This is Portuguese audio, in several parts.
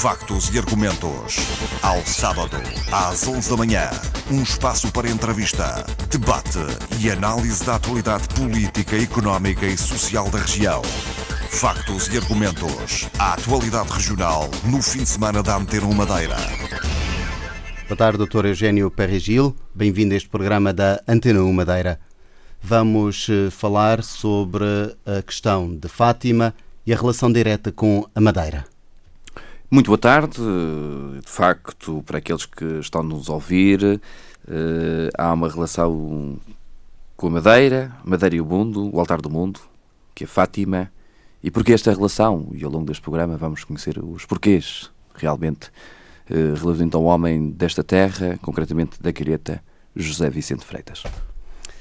Factos e argumentos. Ao sábado, às 11 da manhã. Um espaço para entrevista, debate e análise da atualidade política, económica e social da região. Factos e argumentos. A atualidade regional no fim de semana da Antena Madeira. Boa tarde, Dr. Eugênio Perregil. Bem-vindo a este programa da Antena 1 Madeira. Vamos eh, falar sobre a questão de Fátima e a relação direta com a Madeira. Muito boa tarde. De facto, para aqueles que estão a nos ouvir, eh, há uma relação com a Madeira, Madeira e o mundo, o altar do mundo, que é Fátima. E porquê esta relação? E ao longo deste programa vamos conhecer os porquês, realmente, eh, relativamente ao homem desta terra, concretamente da Quireta, José Vicente Freitas.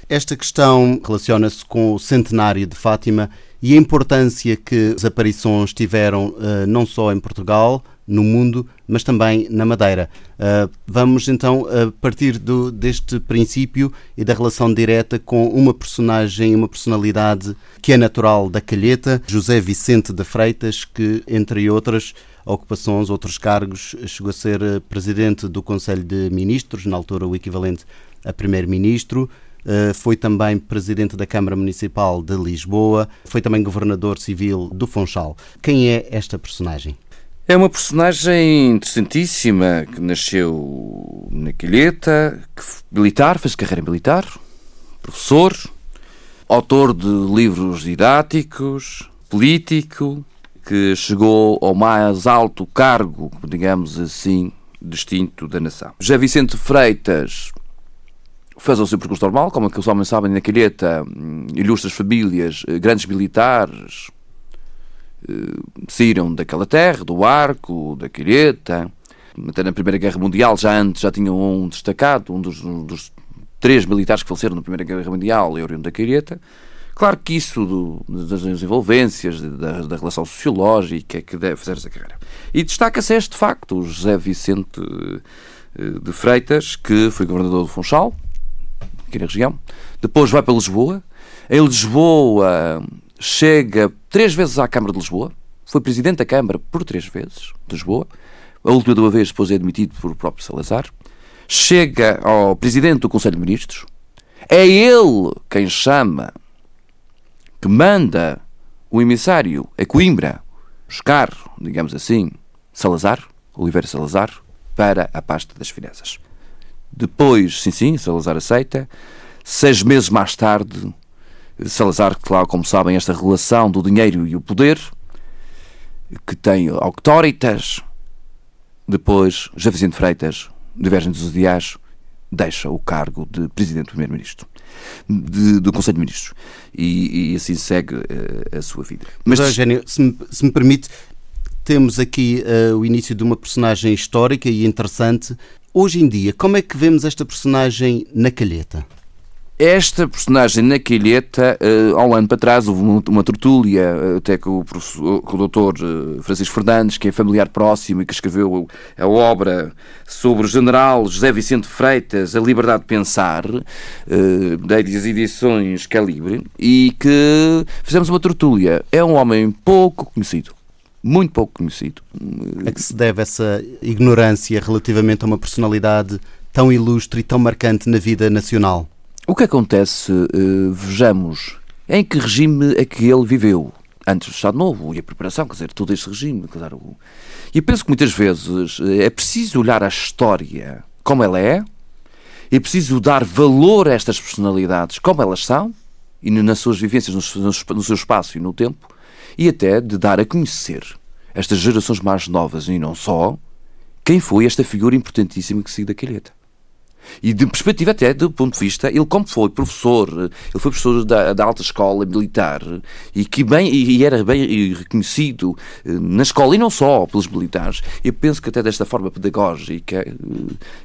Esta questão relaciona-se com o centenário de Fátima e a importância que as aparições tiveram uh, não só em Portugal, no mundo, mas também na Madeira. Uh, vamos então a partir do, deste princípio e da relação direta com uma personagem, uma personalidade que é natural da Calheta, José Vicente de Freitas, que, entre outras ocupações, outros cargos, chegou a ser eh, presidente do Conselho de Ministros, na altura o equivalente a primeiro-ministro, eh, foi também presidente da Câmara Municipal de Lisboa, foi também governador civil do Funchal. Quem é esta personagem? É uma personagem interessantíssima que nasceu na Quilheta, que militar, fez carreira militar, professor, autor de livros didáticos, político, que chegou ao mais alto cargo, digamos assim, distinto da nação. José Vicente Freitas fez o seu percurso normal, como aqueles homens sabem, na calheta, hum, ilustres famílias, eh, grandes militares, eh, saíram daquela terra, do arco, da calheta, até na Primeira Guerra Mundial, já antes já tinham um destacado, um dos, um dos três militares que faleceram na Primeira Guerra Mundial, é oriundo da calheta. Claro que isso do, das envolvências, da, da, relação sociológica, que deve fazer essa carreira. E destaca-se este facto, o José Vicente eh, de Freitas, que foi governador do Funchal, aqui na região. Depois vai para Lisboa. Em Lisboa chega três vezes à Câmara de Lisboa. Foi presidente da Câmara por três vezes de Lisboa. A última vez depois é admitido por o próprio Salazar. Chega ao presidente do Conselho de Ministros. É ele quem chama, que manda o emissário a Coimbra buscar, digamos assim, Salazar, Oliveira Salazar, para a pasta das finanças. Depois, sim, sim, Salazar aceita. Seis meses mais tarde, Salazar, claro, como sabem, esta relação do dinheiro e o poder, que tem auctoritas. Depois, José Vicente Freitas, divergem dos ideais, deixa o cargo de Presidente do Primeiro-Ministro, do Conselho de Ministros. E, e assim segue uh, a sua vida. Mas, Eugênio, se me, se me permite, temos aqui uh, o início de uma personagem histórica e interessante Hoje em dia, como é que vemos esta personagem na calheta? Esta personagem na calheta, uh, há um ano para trás, houve uma, uma tertúlia, uh, até com o, com o uh, Francisco Fernandes, que é familiar próximo e que escreveu a obra sobre o general José Vicente Freitas, A Liberdade de Pensar, uh, das edições Calibre, e que fizemos uma tertúlia. É um homem pouco conhecido muito pouco conhecido. A que se deve essa ignorância relativamente a uma personalidade tão ilustre e tão marcante na vida nacional? O que acontece, uh, vejamos, em que regime é que ele viveu? Antes do Estado Novo e a preparação, quer dizer, todo este regime. Dizer, e eu penso que muitas vezes eh, é preciso olhar a história como ela é, é preciso dar valor a estas personalidades como elas são, e nas suas vivências, no seu espaço e no tempo, e até de dar a conhecer estas gerações mais novas e não só quem foi esta figura importantíssima que saiu da calheta. E de perspectiva até do ponto de vista, ele como foi professor, ele foi professor da, da alta escola militar e que bem e era bem reconhecido eh, na escola e não só pelos militares. Eu penso que até desta forma pedagógica, eh,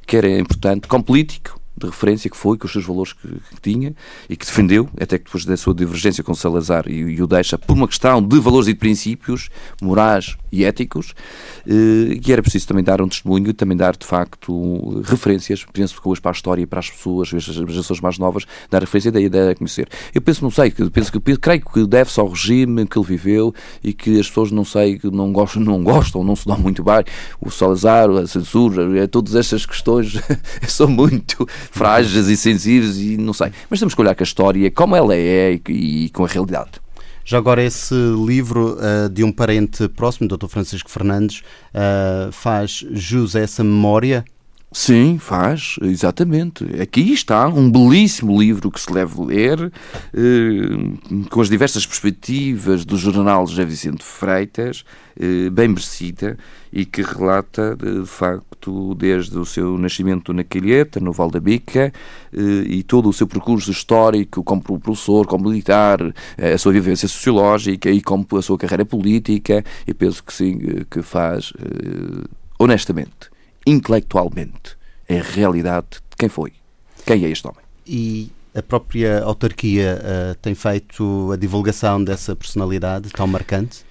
que era importante, como político, de referência que foi, com os seus valores que, que, tinha e que defendeu, até que depois da sua divergência com Salazar e, e o deixa, por uma questão de valores e de princípios morais e éticos, eh, e era preciso também dar um testemunho e também dar, de facto, referências, penso que hoje para a história para as pessoas, as gerações mais novas, dar referência da ideia a conhecer. Eu penso, não sei, penso que creio que deve-se ao regime que ele viveu e que as pessoas, não sei, não gostam, não gostam, não se dão muito bem, o Salazar, a censura, é, todas estas questões são muito frágeis e sensíveis e não sei. Mas temos que olhar com a história, como ela é e, e com a realidade. Já agora, esse livro uh, de um parente próximo, Dr. Francisco Fernandes, uh, faz jus a essa memória? Sim, faz, exatamente. Aqui está um belíssimo livro que se deve ler, eh, com as diversas perspectivas do jornal José Vicente Freitas, bem merecida, e que relata, de facto, desde o seu nascimento na Quilheta, no Val da Bica, eh, e todo o seu percurso histórico como professor, como militar, a sua vivência sociológica e como a sua carreira política, e penso que sim, que faz honestamente intelectualmente a realidade de quem foi. Quem é este homem? E a própria autarquia uh, tem feito a divulgação dessa personalidade tão marcante?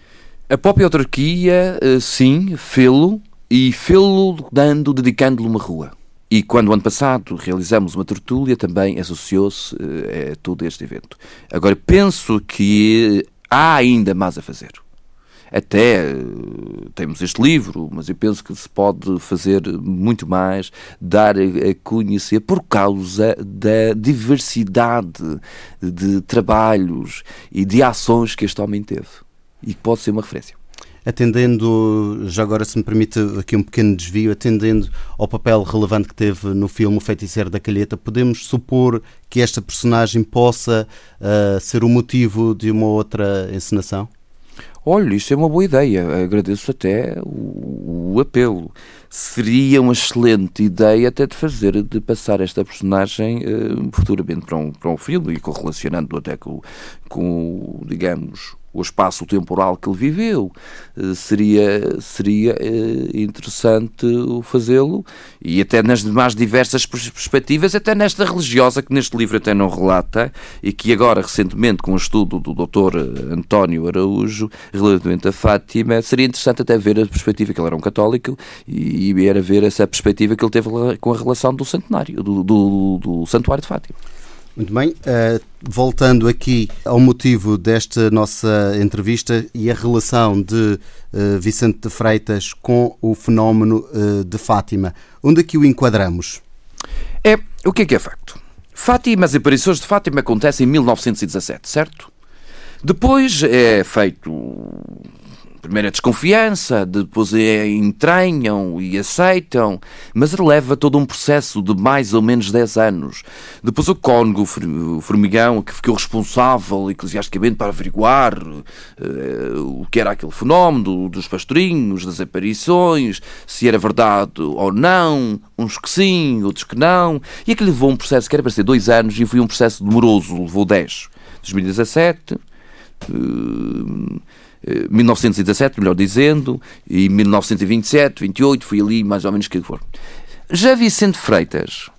A própria autarquia, uh, sim, fê-lo e fê-lo dando, dedicando-lhe uma rua. E quando ano passado realizamos uma tertúlia, também associou-se uh, a todo este evento. Agora, penso que há ainda mais a fazer até eh, temos este livro, mas eu penso que se pode fazer muito mais, dar a conhecer por causa da diversidade de trabalhos e de ações que este homem teve e que pode ser uma referência. Atendendo, já agora se me permite aqui um pequeno desvio, atendendo ao papel relevante que teve no filme O Feiticeiro da Calheta, podemos supor que esta personagem possa uh, ser o motivo de uma outra encenação? Olha, isso é uma boa ideia. Agradeço até o, o, apelo. Seria uma excelente ideia até de fazer, de passar esta personagem uh, futuramente para um, para um filme e correlacionando até com, com digamos, o espaço temporal que ele viveu. Eh, seria, seria eh, interessante fazê-lo e até nas mais diversas perspectivas, até nesta religiosa que neste livro até não relata e que agora recentemente com o estudo do Dr. António Araújo relativamente a Fátima, seria interessante até ver a perspectiva que ele era um católico e, era ver essa perspectiva que ele teve com a relação do centenário, do, do, do Santuário de Fátima. Muito bem, uh, voltando aqui ao motivo desta nossa entrevista e a relação de uh, Vicente de Freitas com o fenómeno uh, de Fátima, onde aqui o enquadramos? É, o que é que é facto? Fátima, as aparições de Fátima acontecem em 1917, certo? Depois é feito primeiro a desconfiança, depois é, entranham e aceitam, mas leva todo um processo de mais ou menos 10 anos. Depois o Cónigo, o Formigão, que ficou responsável eclesiasticamente para averiguar uh, o que era aquele fenómeno dos pastorinhos, das aparições, se era verdade ou não, uns que sim, outros que não, e aquilo levou um processo que era para ser dois anos e foi um processo demoroso, levou 10. 2017. Uh, 1917, melhor dizendo, e 1927, 28, foi ali mais ou menos que for. Já Vicente Freitas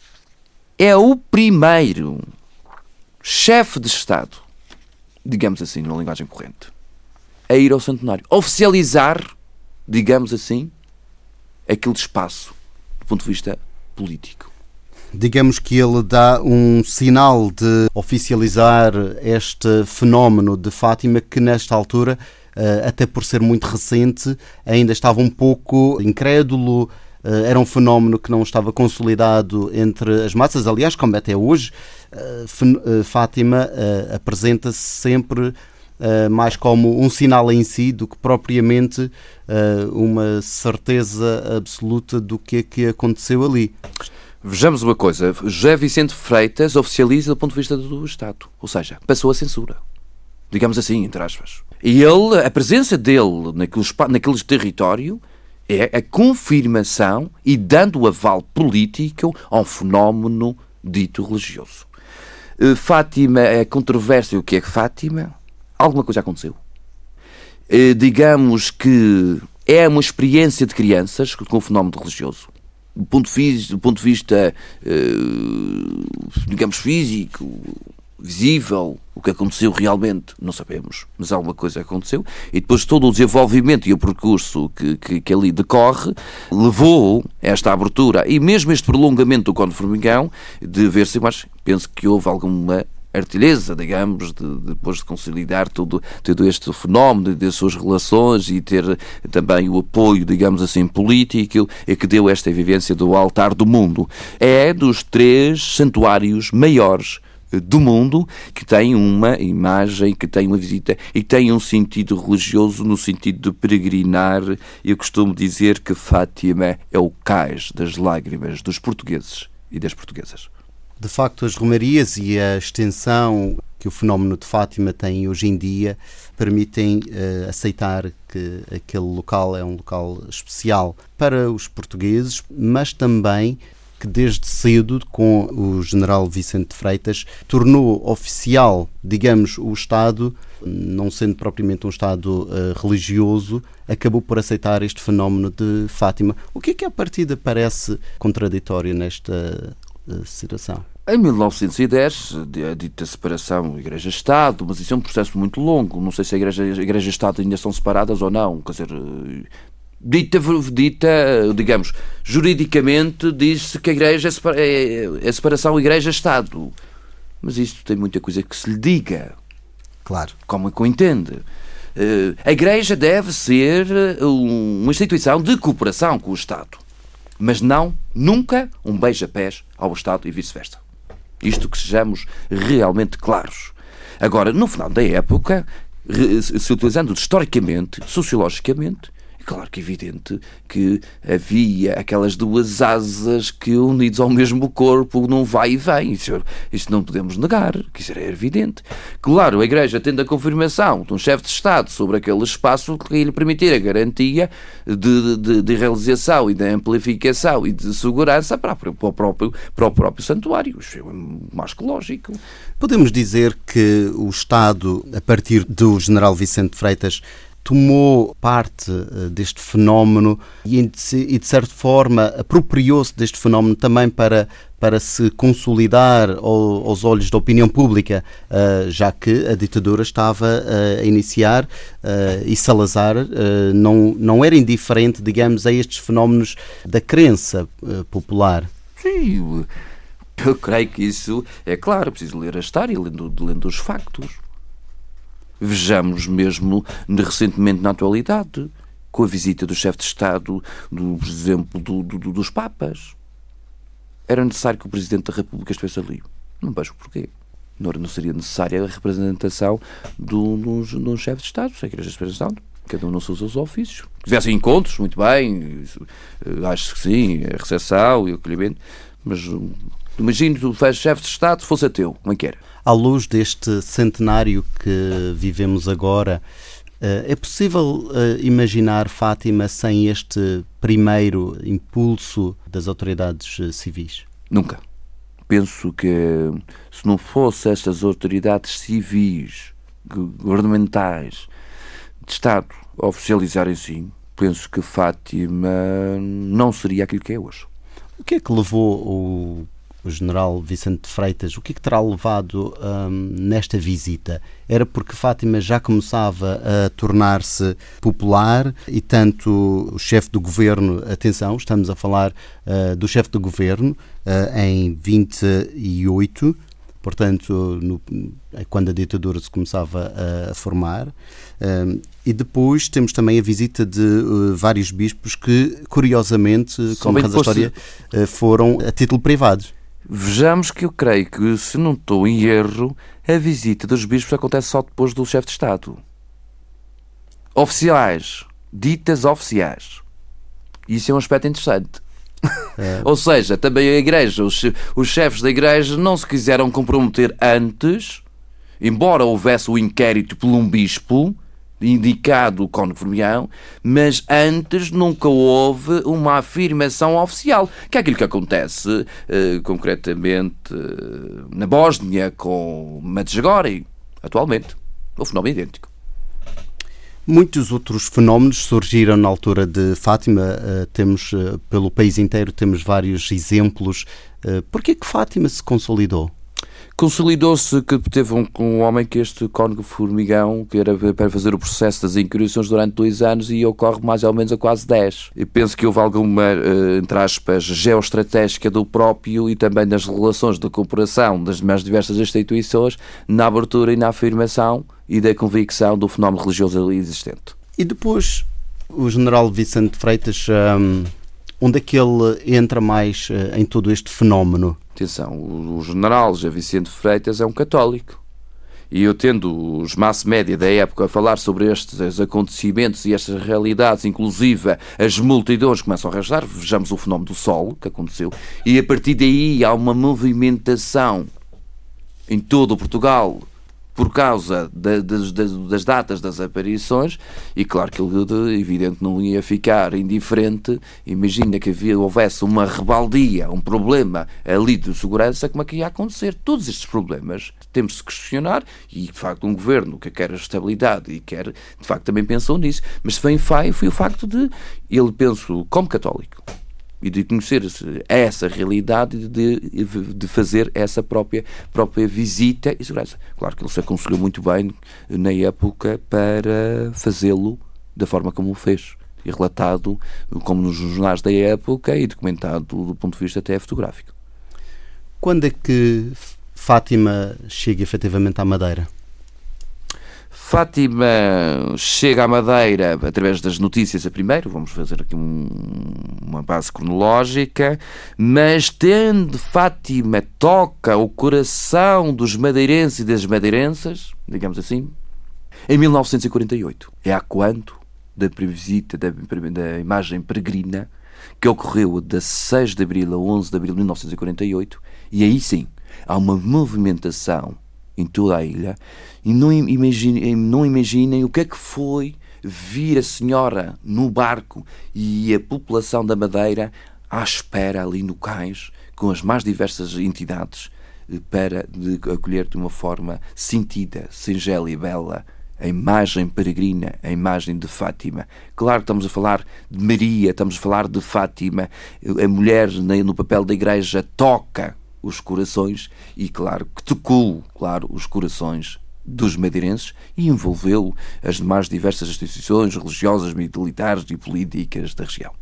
é o primeiro chefe de Estado, digamos assim, numa linguagem corrente, a ir ao centenário. Oficializar, digamos assim, aquele espaço do ponto de vista político. Digamos que ele dá um sinal de oficializar este fenómeno de Fátima que, nesta altura, eh, até por ser muito recente, ainda estava um pouco incrédulo, eh, era um fenómeno que não estava consolidado entre as massas. Aliás, como até hoje, eh, Fátima apresenta-se sempre mais como um sinal em si do que propriamente uma certeza absoluta do que é que aconteceu ali. Vejamos uma coisa, José Vicente Freitas oficializa do ponto de vista do Estado, ou seja, passou a censura. Digamos assim, entre aspas. E ele, a presença dele naquele, naquele território é a confirmação e dando o aval político a um fenómeno dito religioso. Eh, Fátima, é controvérsia o que é Fátima? Alguma coisa aconteceu. Eh, digamos que é uma experiência de crianças com o fenómeno religioso. do ponto, do ponto de vista, uh, digamos, físico, visível, o que aconteceu realmente, não sabemos, mas alguma coisa aconteceu. E depois todo o desenvolvimento e o percurso que, que, que ali decorre levou esta abertura e mesmo este prolongamento do Conde Formigão de ver-se mais. Penso que houve alguma artilheza, digamos, de, depois de consolidar todo, todo este fenómeno das suas relações e ter também o apoio, digamos assim, político, é que deu esta vivência do altar do mundo. É dos três santuários maiores do mundo que tem uma imagem, que tem uma visita e que tem um sentido religioso no sentido de peregrinar. Eu costumo dizer que Fátima é o cais das lágrimas dos portugueses e das portuguesas. De facto, as romarias e a extensão que o fenómeno de Fátima tem hoje em dia permitem uh, aceitar que aquele local é um local especial para os portugueses, mas também que desde cedo, com o general Vicente Freitas, tornou oficial, digamos, o Estado, não sendo propriamente um Estado uh, religioso, acabou por aceitar este fenómeno de Fátima. O que é que, à partida, parece contraditório nesta situação? Em 1910, a dita separação Igreja-Estado, mas isso é um processo muito longo. Não sei se a Igreja e Igreja Estado ainda são separadas ou não. Quer dizer, dita, dita digamos, juridicamente diz-se que a Igreja é, é, é separação Igreja-Estado. Mas isto tem muita coisa que se lhe diga. Claro. Como é que o entende? Eh, a Igreja deve ser uma instituição de cooperação com o Estado mas não, nunca, um beija-pés ao Estado e vice-versa. Isto que sejamos realmente claros. Agora, no final da época, se utilizando historicamente, sociologicamente, Claro que é evidente que havia aquelas duas asas que, unidos ao mesmo corpo, não vai e vem. Isso, isso não podemos negar, que isso era evidente. Claro, a Igreja, tendo a confirmação de um chefe de Estado sobre aquele espaço que lhe permitir a garantia de, de, de realização e de amplificação e de segurança para, para, o próprio, para o próprio santuário. Isso é mais que lógico. Podemos dizer que o Estado, a partir do general Vicente Freitas, tomou parte eh, deste fenómeno e, de certa forma, apropriou-se deste fenómeno também para, para se consolidar aos olhos da opinião pública, eh, já que a ditadura estava eh, a iniciar e Salazar não, não era indiferente, digamos, a estes fenómenos da crença popular. Sim, eu creio que isso é claro, preciso ler a história, lendo, lendo os factos. Vejamos mesmo recentemente na atualidade, com a visita do chefe de Estado, do, por exemplo, do, do, dos Papas. Era necessário que o Presidente da República estivesse ali. Não vejo porquê. Não, seria necessária a representação de um chefe de Estado, sem igreja de cada um nos seus ofícios. Tivessem encontros, muito bem, eh, acho que sim, a recepção e o acolhimento, mas imagino que o chefe de Estado fosse ateu, como é que era? à luz deste centenário que vivemos agora, eh, é possível eh, imaginar Fátima sem este primeiro impulso das autoridades eh, civis? Nunca. Penso que se não fosse estas autoridades civis, governamentais, de Estado oficializarem sim, penso que Fátima não seria aquilo que é hoje. O que é que levou o o general Vicente Freitas, o que, é que terá levado um, nesta visita? Era porque Fátima já começava a tornar-se popular e tanto o chefe do governo, atenção, estamos a falar uh, do chefe do governo uh, em 28, portanto, no, quando a ditadura se começava a, formar. Um, e depois temos também a visita de uh, vários bispos que, curiosamente, como reza a história, uh, foram a título privado. Vejamos que eu creio que, se não estou em erro, a visita dos bispos acontece só depois do chefe de Estado. Oficiais. Ditas oficiais. Isso é um aspecto interessante. É. Ou seja, também a Igreja, os, os chefes da Igreja não se quiseram comprometer antes, embora houvesse o inquérito por um bispo, indicado com Formião, mas antes nunca houve uma afirmação oficial, que é aquilo que acontece eh, concretamente eh, na Bósnia com Medjugorje, atualmente. O fenómeno idêntico. Muitos outros fenómenos surgiram na altura de Fátima. Uh, temos, uh, pelo país inteiro, temos vários exemplos. Uh, Por que Fátima se consolidou? Consolidou-se que teve um, um homem que este cónigo formigão, que era para fazer o processo das inquirições durante dois anos e ocorre mais ou menos a quase dez. E penso que houve alguma, uh, entre aspas, geoestratégica do próprio e também das relações de cooperação das mais diversas instituições na abertura e na afirmação e da convicção do fenómeno religioso ali existente. E depois o general Vicente Freitas, um, onde é que ele entra mais uh, em todo este fenómeno? Atenção, o, o general José Vicente Freitas é um católico. E eu tendo os mass média da época a falar sobre estes acontecimentos e estas realidades, inclusive as multidões começam a restar, vejamos o fenómeno do Sol que aconteceu, e a partir daí há uma movimentação em todo o Portugal por causa de, de, das datas das aparições, e claro que ele, evidente, não ia ficar indiferente. Imagina que havia, houvesse uma rebaldia, um problema ali de segurança, como é que ia acontecer? Todos estes problemas temos de questionar, e de facto, um governo que quer a estabilidade e quer, de facto, também pensou nisso, mas bem foi, foi o facto de ele, penso, como católico, e de conhecer essa realidade de, de fazer essa própria, própria visita e segurança. Claro que ele se aconselhou muito bem na época para fazê-lo da forma como o fez. E relatado como nos jornais da época e documentado do ponto de vista até fotográfico. Quando é que Fátima chega efetivamente à Madeira? Fátima chega à Madeira através das notícias a primeiro, vamos fazer aqui um, uma base cronológica, mas tendo Fátima toca o coração dos madeirenses e das madeirenses, digamos assim, em 1948. É há quanto da visita da, da imagem peregrina que ocorreu de 6 de abril a 11 de abril de 1948, e aí sim há uma movimentação em toda a ilha e não imaginem, não imaginem o que é que foi vir a senhora no barco e a população da Madeira à espera ali no cais com as mais diversas entidades eh, para acolher de uma forma sentida, singela e bela a imagem peregrina, a imagem de Fátima. Claro que estamos a falar de Maria, estamos a falar de Fátima. A mulher no papel da igreja toca os corações e, claro, que tocou, claro, os corações dos madeirenses e envolveu as demais diversas instituições religiosas, militares e políticas da região.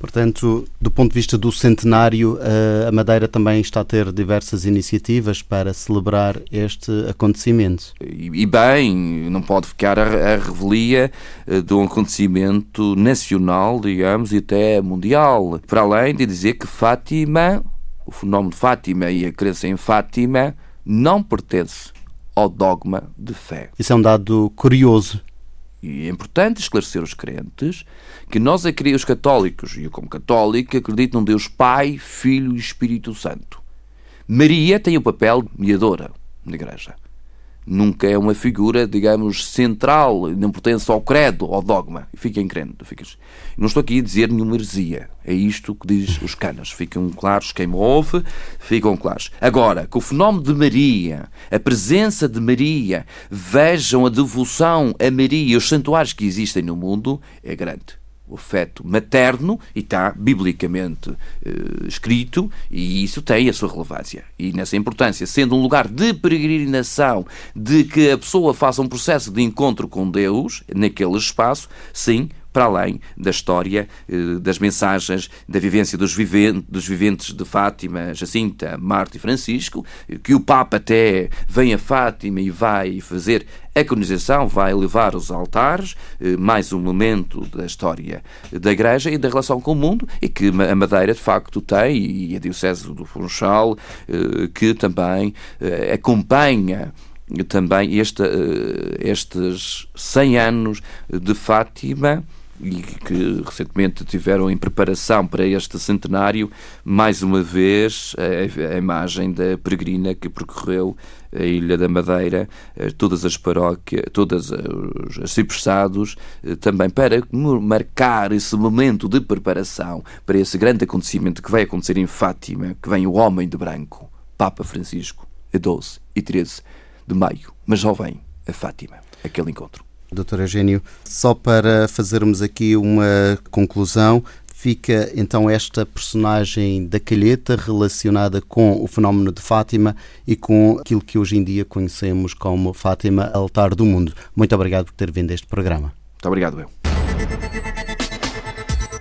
Portanto, do ponto de vista do centenário, eh, a Madeira também está a ter diversas iniciativas para celebrar este acontecimento. E, bem, não pode ficar a, a revelia eh, de um acontecimento nacional, digamos, e até mundial. Para além de dizer que Fátima o fenómeno de Fátima e a crença em Fátima não pertence ao dogma de fé. Isso é um dado curioso. E é importante esclarecer os crentes que nós, os católicos, e eu como católico, acredito num Deus Pai, Filho e Espírito Santo. Maria tem o papel de mediadora na Igreja nunca é uma figura, digamos, central, não pertence ao credo, ao dogma. Fiquem crendo. Fiquem... Não estou aqui a dizer nenhuma heresia. É isto que diz os canas. Ficam claros quem me ouve, ficam claros. Agora, que o fenómeno de Maria, a presença de Maria, vejam a devoção a Maria e os santuários que existem no mundo, é grande o afeto materno e está biblicamente eh, escrito e isso tem a sua relevância. E nessa importância, sendo um lugar de peregrinação, de que a pessoa faça um processo de encontro com Deus naquele espaço, sim, para além da história, eh, das mensagens, da vivência dos, dos viventes de Fátima, Jacinta, Marta e Francisco, que o Papa até vem a Fátima e vai fazer a canonização, vai levar os altares, eh, mais um momento da história da Igreja e da relação com o mundo, e que a Madeira de facto tem, e a Diocese do Funchal, eh, que também acompanha também este, estes 100 anos de Fátima e que recentemente tiveram em preparação para este centenário, mais uma vez, a, imagem da peregrina que percorreu a Ilha da Madeira, eh, todas as paróquias, todas os cipressados, eh, também para marcar esse momento de preparação para esse grande acontecimento que vai acontecer em Fátima, que vem o homem de branco, Papa Francisco, a 12 e 13 de maio. Mas já vem a Fátima, aquele encontro. Dr. Eugênio, só para fazermos aqui uma conclusão, fica então esta personagem da calheta relacionada com o fenómeno de Fátima e com aquilo que hoje em dia conhecemos como Fátima, altar do mundo. Muito obrigado por ter vindo a este programa. Muito obrigado, eu.